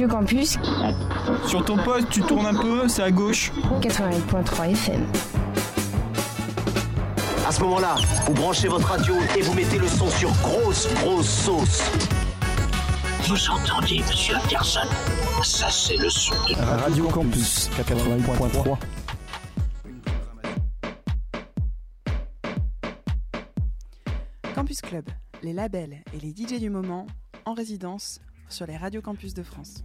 Le campus Sur ton poste, tu tournes un peu, c'est à gauche. 88.3 FM. À ce moment-là, vous branchez votre radio et vous mettez le son sur grosse, grosse sauce. Vous entendez, monsieur Anderson? Ça, c'est le son de Radio Campus 88.3. Campus Club, les labels et les DJ du moment en résidence sur les radios campus de France.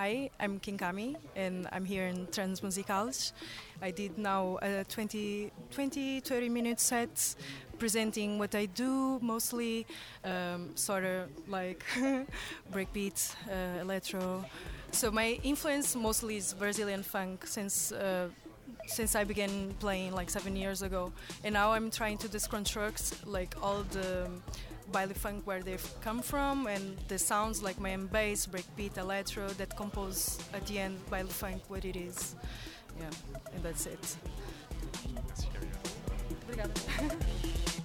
Hi, I'm Kinkami and I'm here in Transmusicals. I did now a 20, 20 30 minute set presenting what I do, mostly um, sort of like breakbeat, uh, electro. So my influence mostly is Brazilian funk since. Uh, since I began playing like seven years ago, and now I'm trying to deconstruct like all the baile funk where they've come from and the sounds like my bass, breakbeat, electro that compose at the end baile funk what it is. Yeah, and that's it. Obrigada.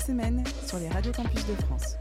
semaine sur les radios campus de France.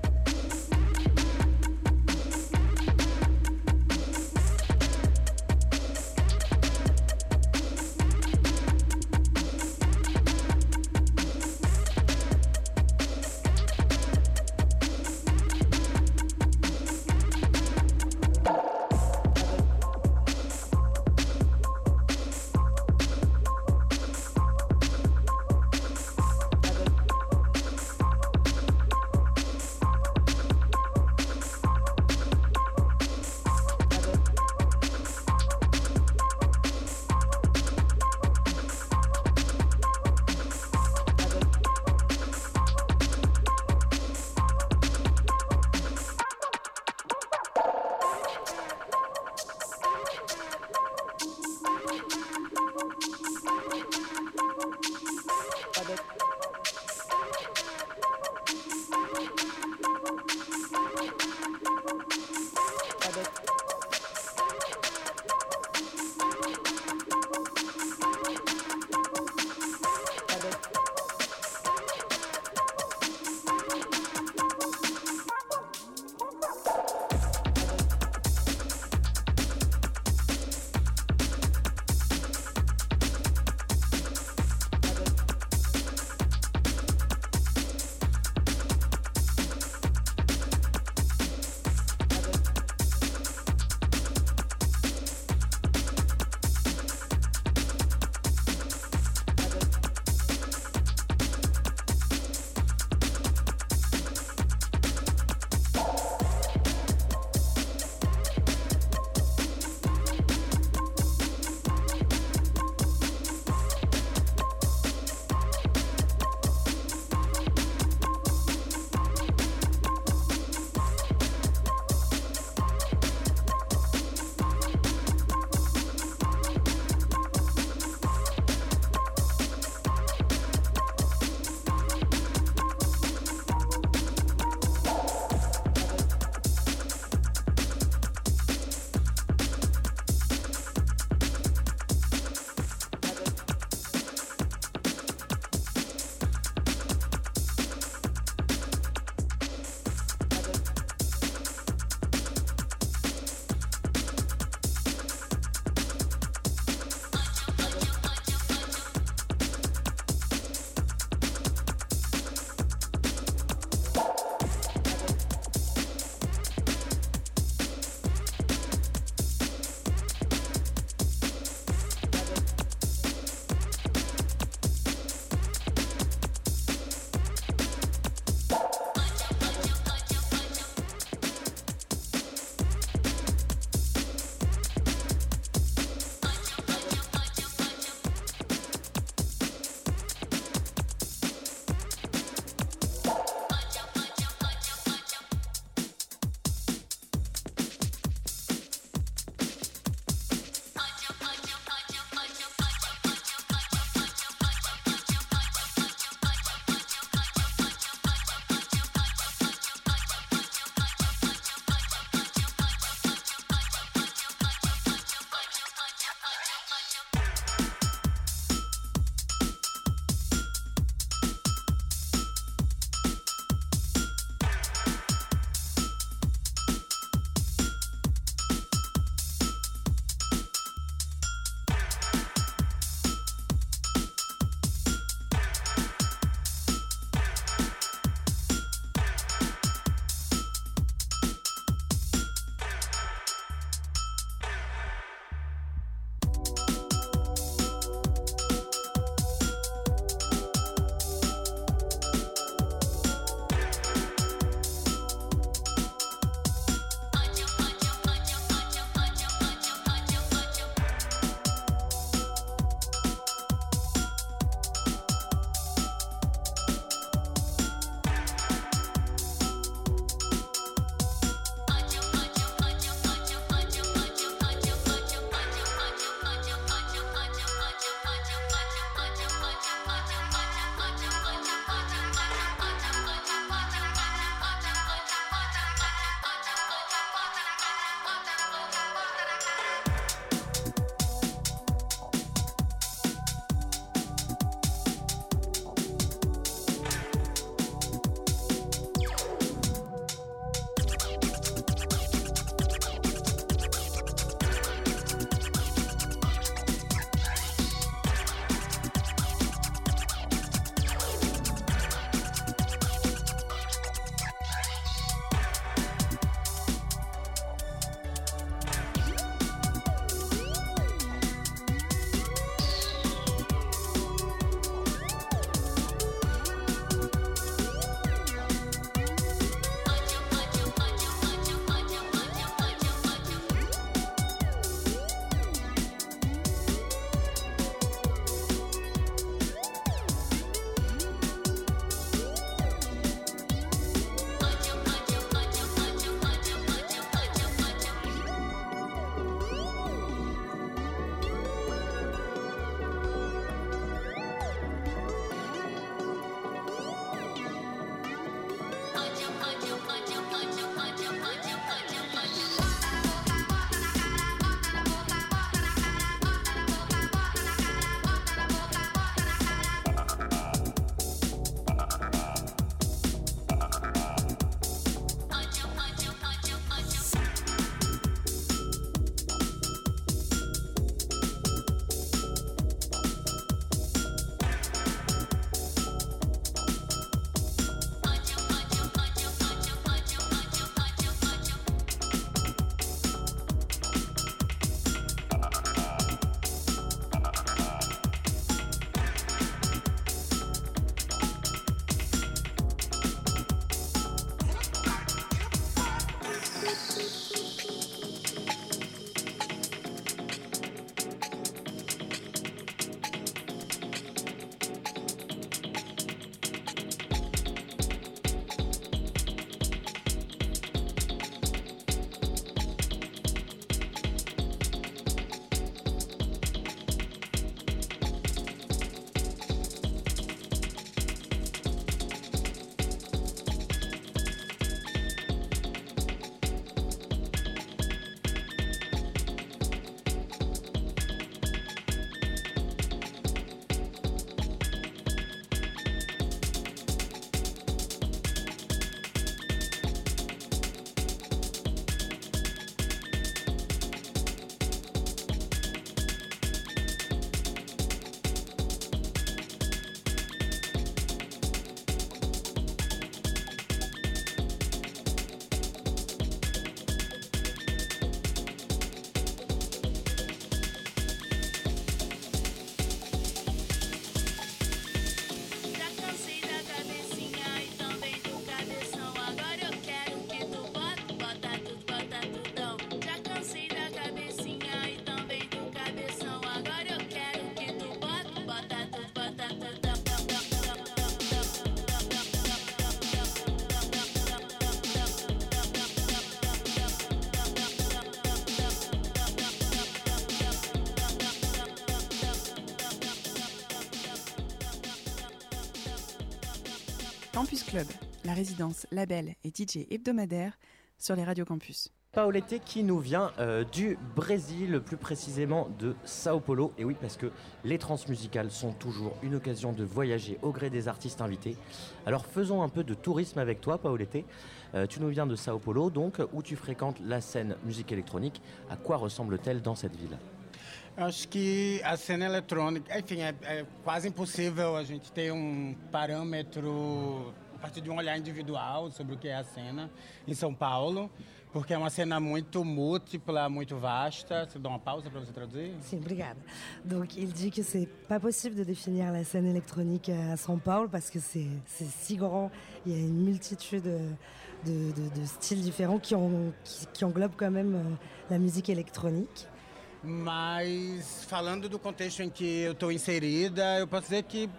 Campus Club, la résidence, label et DJ hebdomadaire sur les radios campus. Paolette qui nous vient euh, du Brésil, plus précisément de Sao Paulo. Et oui, parce que les transmusicales sont toujours une occasion de voyager au gré des artistes invités. Alors faisons un peu de tourisme avec toi, Paolette. Euh, tu nous viens de Sao Paulo, donc, où tu fréquentes la scène musique électronique. À quoi ressemble-t-elle dans cette ville? Acho que a cena eletrônica, enfim, é, é quase impossível a gente ter um parâmetro a partir de um olhar individual sobre o que é a cena em São Paulo, porque é uma cena muito múltipla, muito vasta. Você dá uma pausa para você traduzir Sim, obrigada. Donc il dit que c'est pas possible de définir la scène électronique à São Paulo parce que c'est si grand, il y a une multitude de, de, de styles différents qui, ont, qui, qui quand même euh, la musique électronique. Mas falando do contexto em que eu estou inserida, eu posso dizer que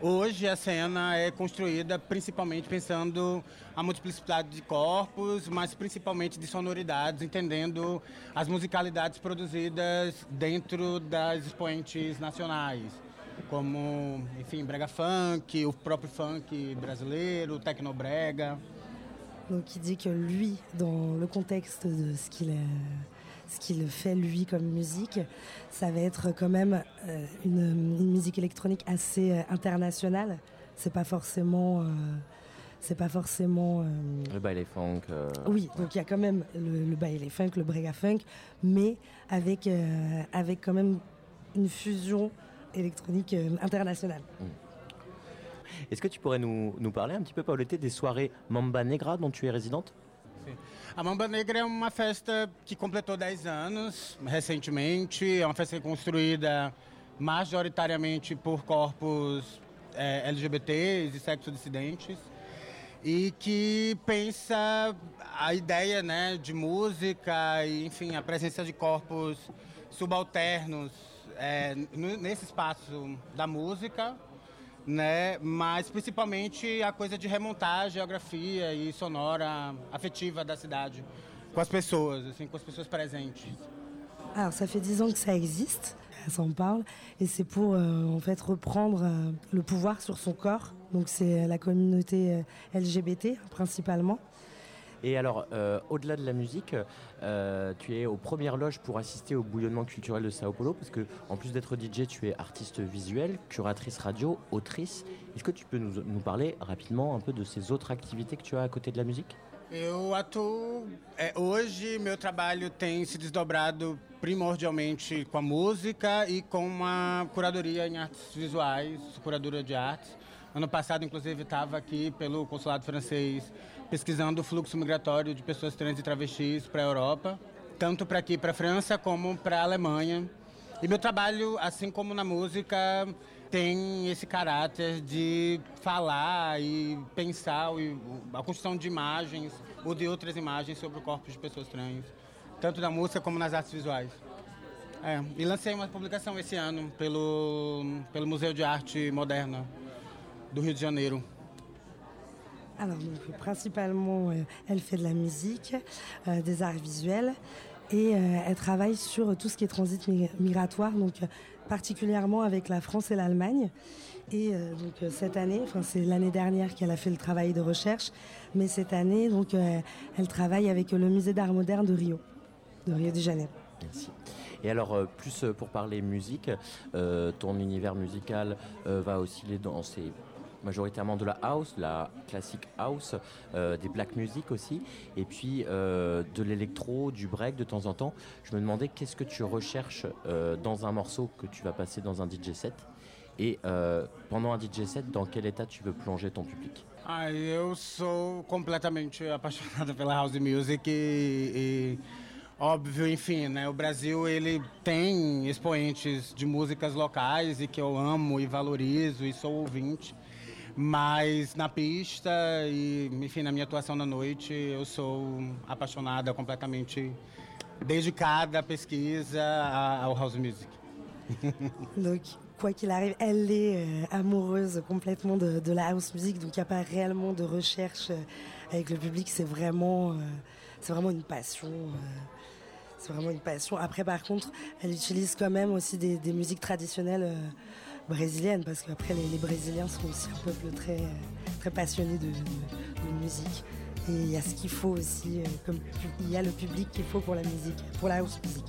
hoje a cena é construída principalmente pensando a multiplicidade de corpos, mas principalmente de sonoridades, entendendo as musicalidades produzidas dentro das expoentes nacionais, como, enfim, brega funk, o próprio funk brasileiro, tecnobrega. Donc il dit que lui, dans le contexte de ce qu'il ce qu'il fait lui comme musique, ça va être quand même euh, une, une, musique électronique assez euh, internationale. C'est pas forcément, euh, c'est pas forcément. le baile funk. Oui, donc il y a quand même le, le baile funk, le brega funk, mais avec avec quand même une fusion électronique internationale. Mm. Est-ce que tu pourrais nous, nous parler un petit peu, Paulette, des soirées Mamba Negra dont tu es résidente? A Mamba Negra é uma festa que completou 10 anos recentemente. É uma festa construída majoritariamente por corpos é, LGBTs e sexo dissidentes e que pensa a ideia né, de música e, enfim, a presença de corpos subalternos é, nesse espaço da música né? Mas principalmente a coisa de remontar a geografia e sonora afetiva da cidade com as pessoas, assim, com as pessoas presentes. Alors ça fait dix ans que ça existe, ça en parle, et c'est pour euh, en fait reprendre euh, le pouvoir sur son corps. Donc c'est la communauté euh, LGBT principalement. Et alors, euh, au-delà de la musique, euh, tu es aux premières loges pour assister au bouillonnement culturel de Sao Paulo, parce que en plus d'être DJ, tu es artiste visuel, curatrice radio, autrice. Est-ce que tu peux nous, parler rapidement un peu de ces autres activités que tu as à côté de la musique? Eu atuo. É, hoje, meu trabalho tem se desdobrado primordialmente com a música e com a curadoria em artes visuais, curadora de artes. Ano passado, inclusive, estava aqui pelo consulado francês pesquisando o fluxo migratório de pessoas trans e travestis para a Europa, tanto para aqui, para a França, como para a Alemanha. E meu trabalho, assim como na música, tem esse caráter de falar e pensar a construção de imagens ou de outras imagens sobre o corpo de pessoas trans, tanto na música como nas artes visuais. É, e lancei uma publicação esse ano pelo, pelo Museu de Arte Moderna do Rio de Janeiro. Alors, donc, principalement, euh, elle fait de la musique, euh, des arts visuels, et euh, elle travaille sur tout ce qui est transit migratoire, donc particulièrement avec la France et l'Allemagne. Et donc cette année, enfin c'est l'année dernière qu'elle a fait le travail de recherche, mais cette année, donc elle travaille avec le musée d'art moderne de Rio, de Rio de Janeiro. Merci. Et alors, plus pour parler musique, ton univers musical va osciller dans ces majoritairement de la house, la classique house, euh, des black music aussi, et puis euh, de l'électro, du break de temps en temps. Je me demandais qu'est-ce que tu recherches euh, dans un morceau que tu vas passer dans un DJ set et pendant un DJ set, dans quel état tu veux plonger ton public? Ah, eu sou completamente apaixonado pela house music e, e óbvio, enfim, né? O Brasil ele tem expoentes de músicas locais e que eu amo e valorizo e sou ouvinte. Mas na pista e, enfim, na minha atuação na noite, eu sou apaixonada, completamente dedicada à pesquisa, ao house music. Donc, quoi qu'il arrive, elle est euh, amoureuse complètement de, de, la house music, donc il n'y a pas réellement de recherche euh, avec le public, c'est vraiment, euh, une passion. C'est vraiment une passion. Après, par contre, elle utilise quand même aussi des musiques traditionnelles brésilienne, parce qu'après les, les, Brésiliens sont aussi un peuple très, très passionné de, musique. Et il y a ce qu'il faut aussi, euh, comme il y a le public qu'il faut pour la musique, pour la house music.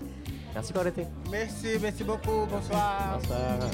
Merci pour l'été. Merci, merci beaucoup, bonsoir. Bonsoir.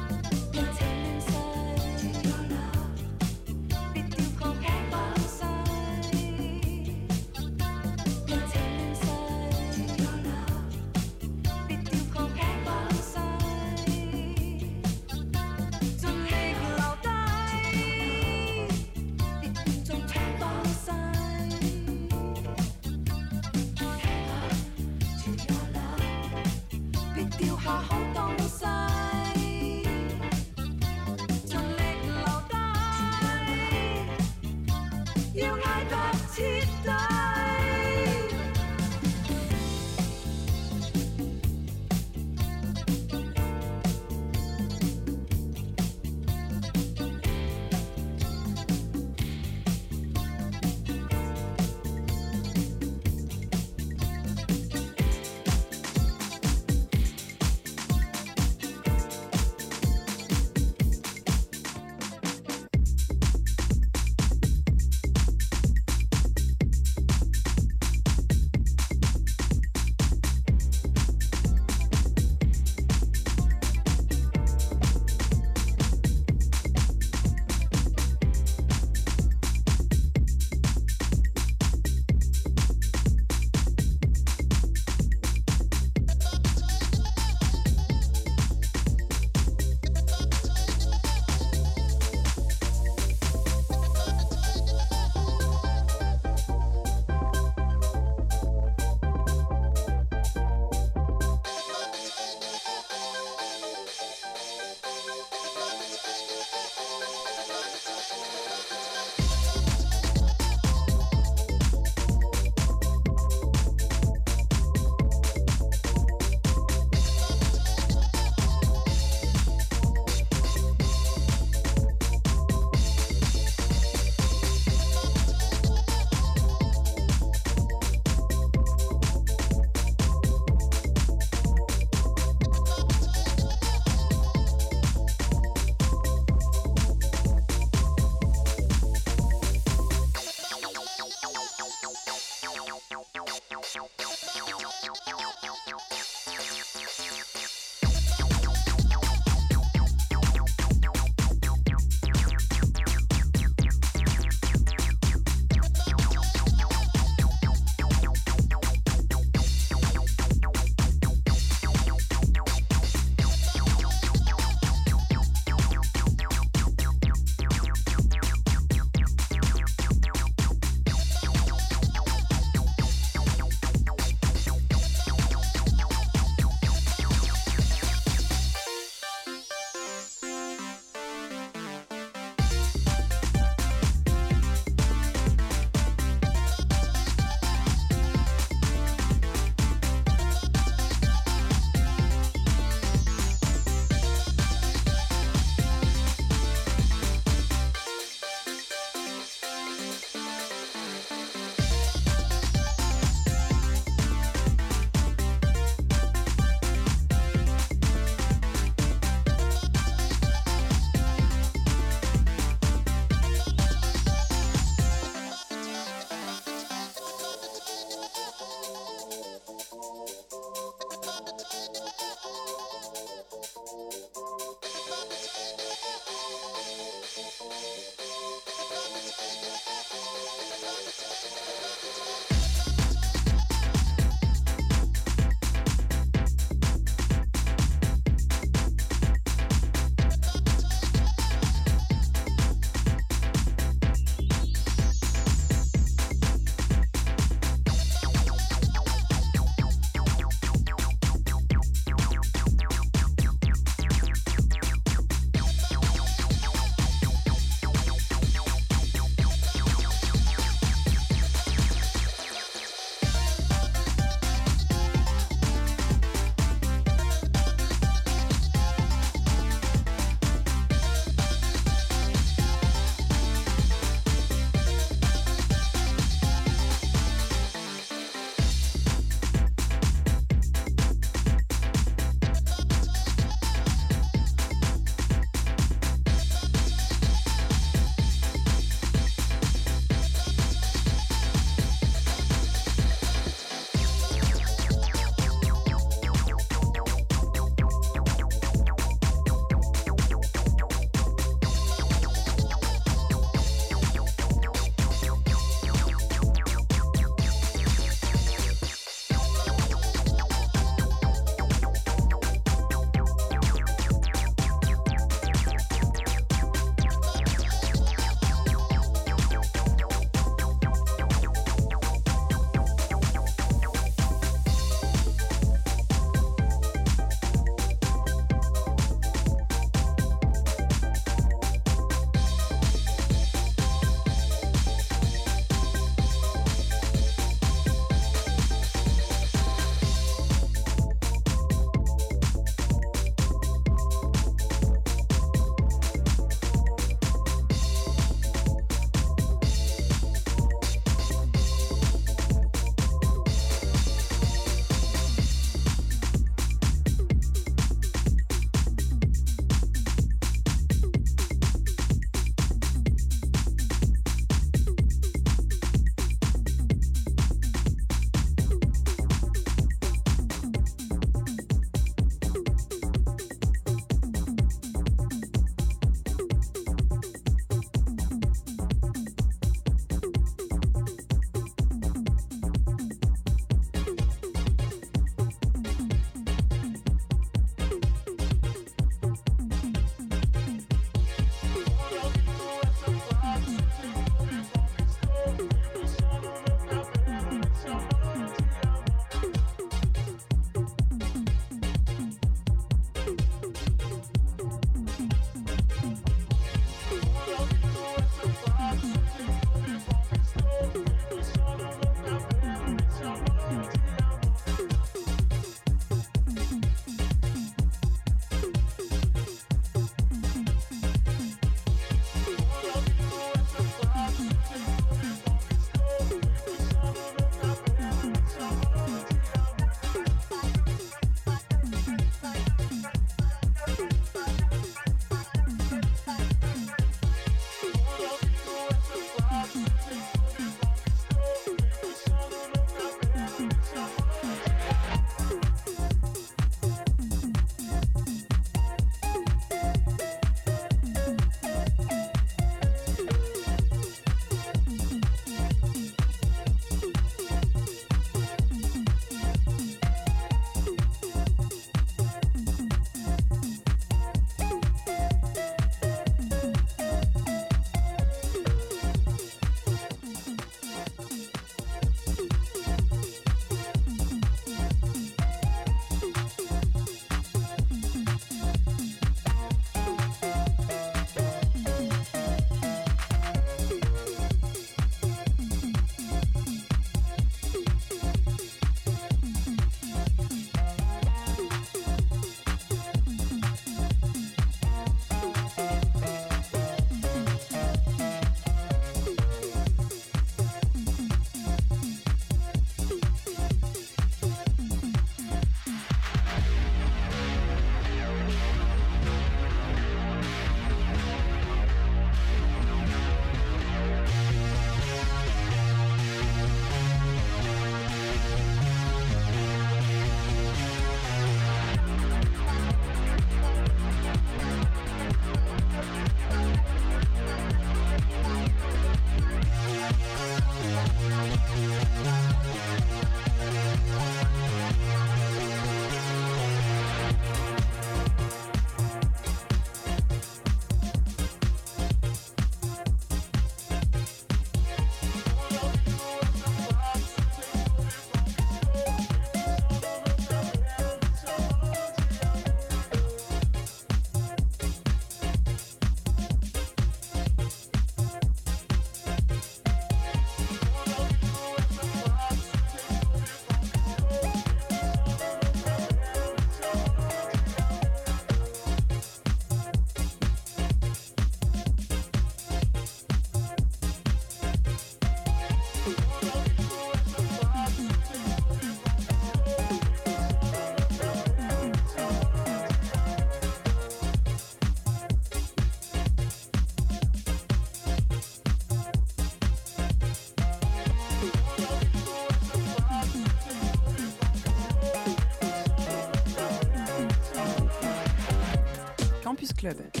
Club.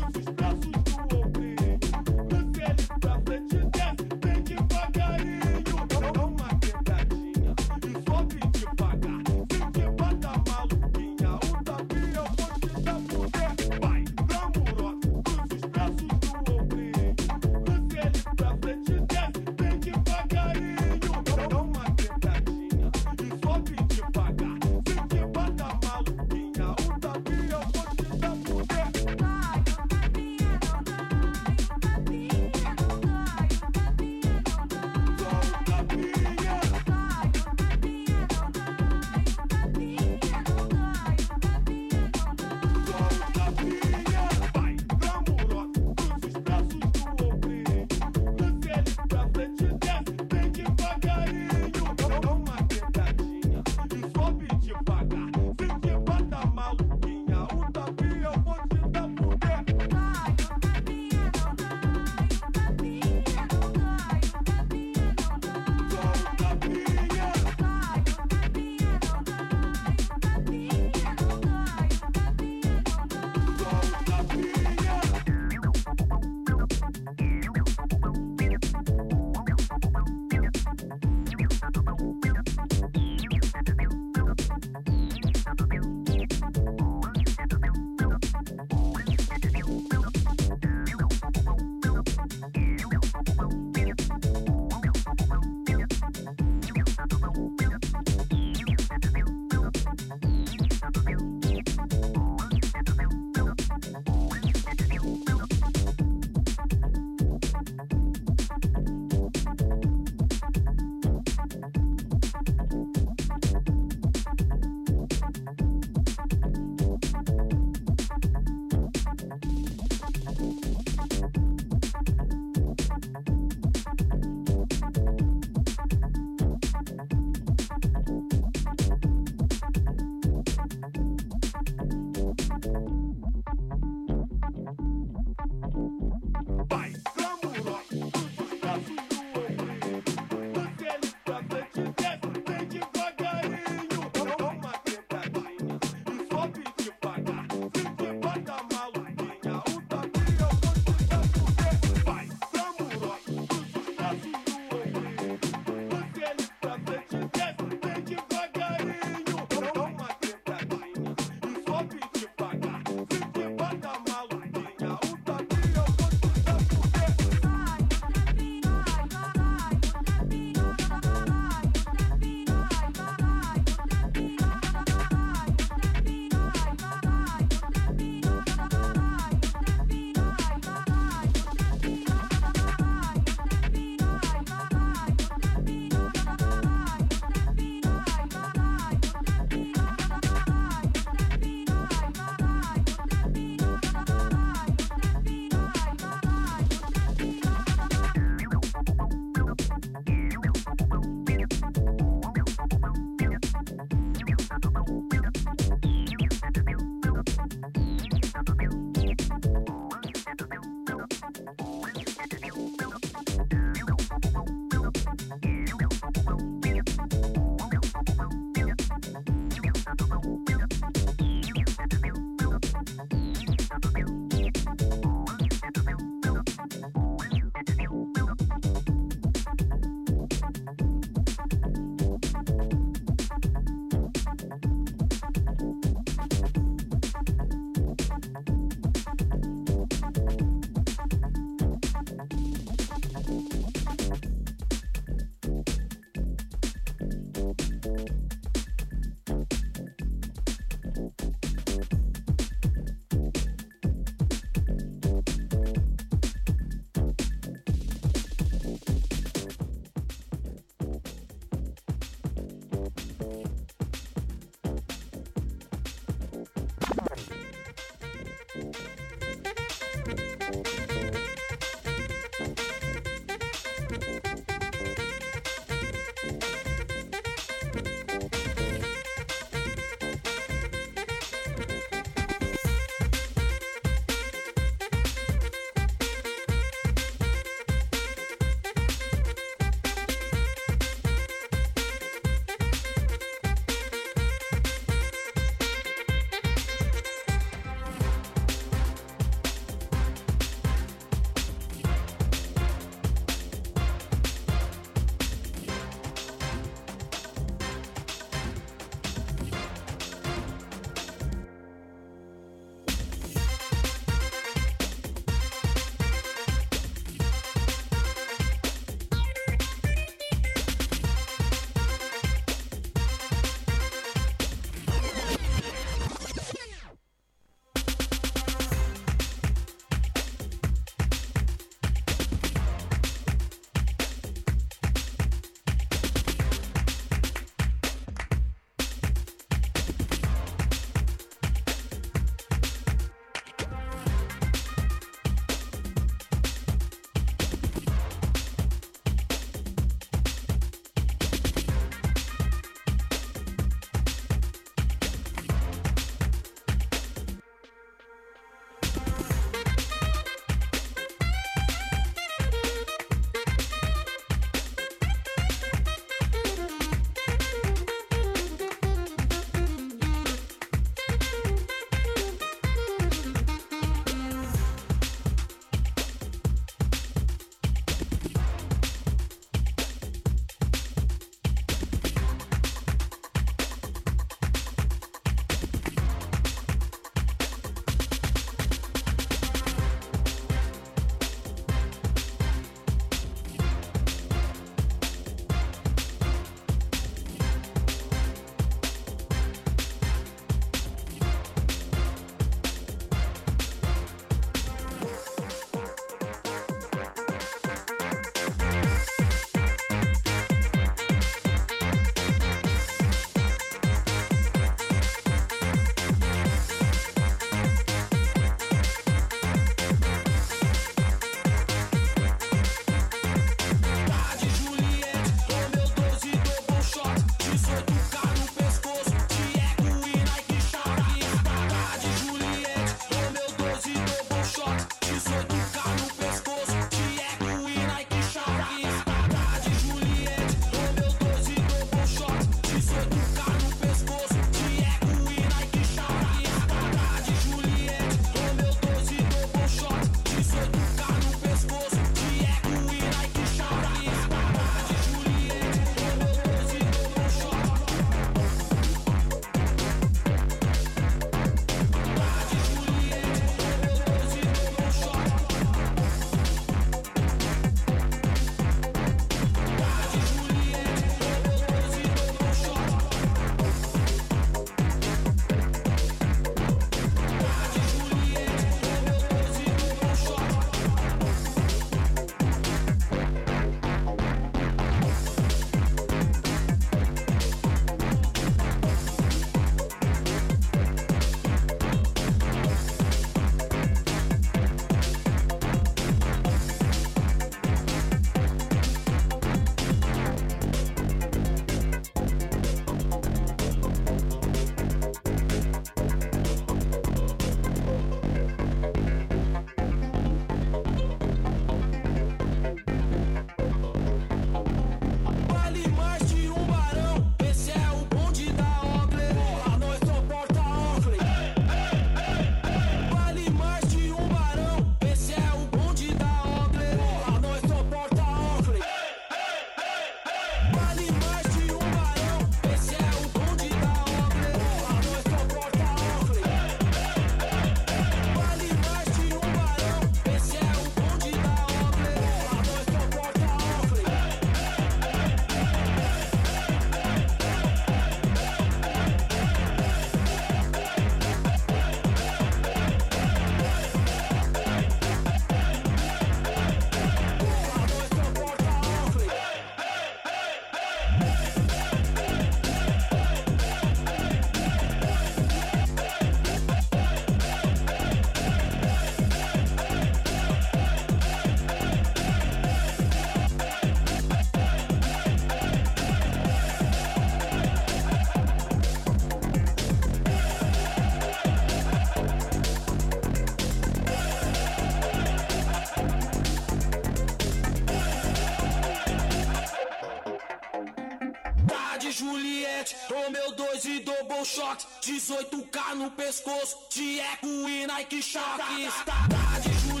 Shot 18k no pescoço, de eco e Nike Shock Está de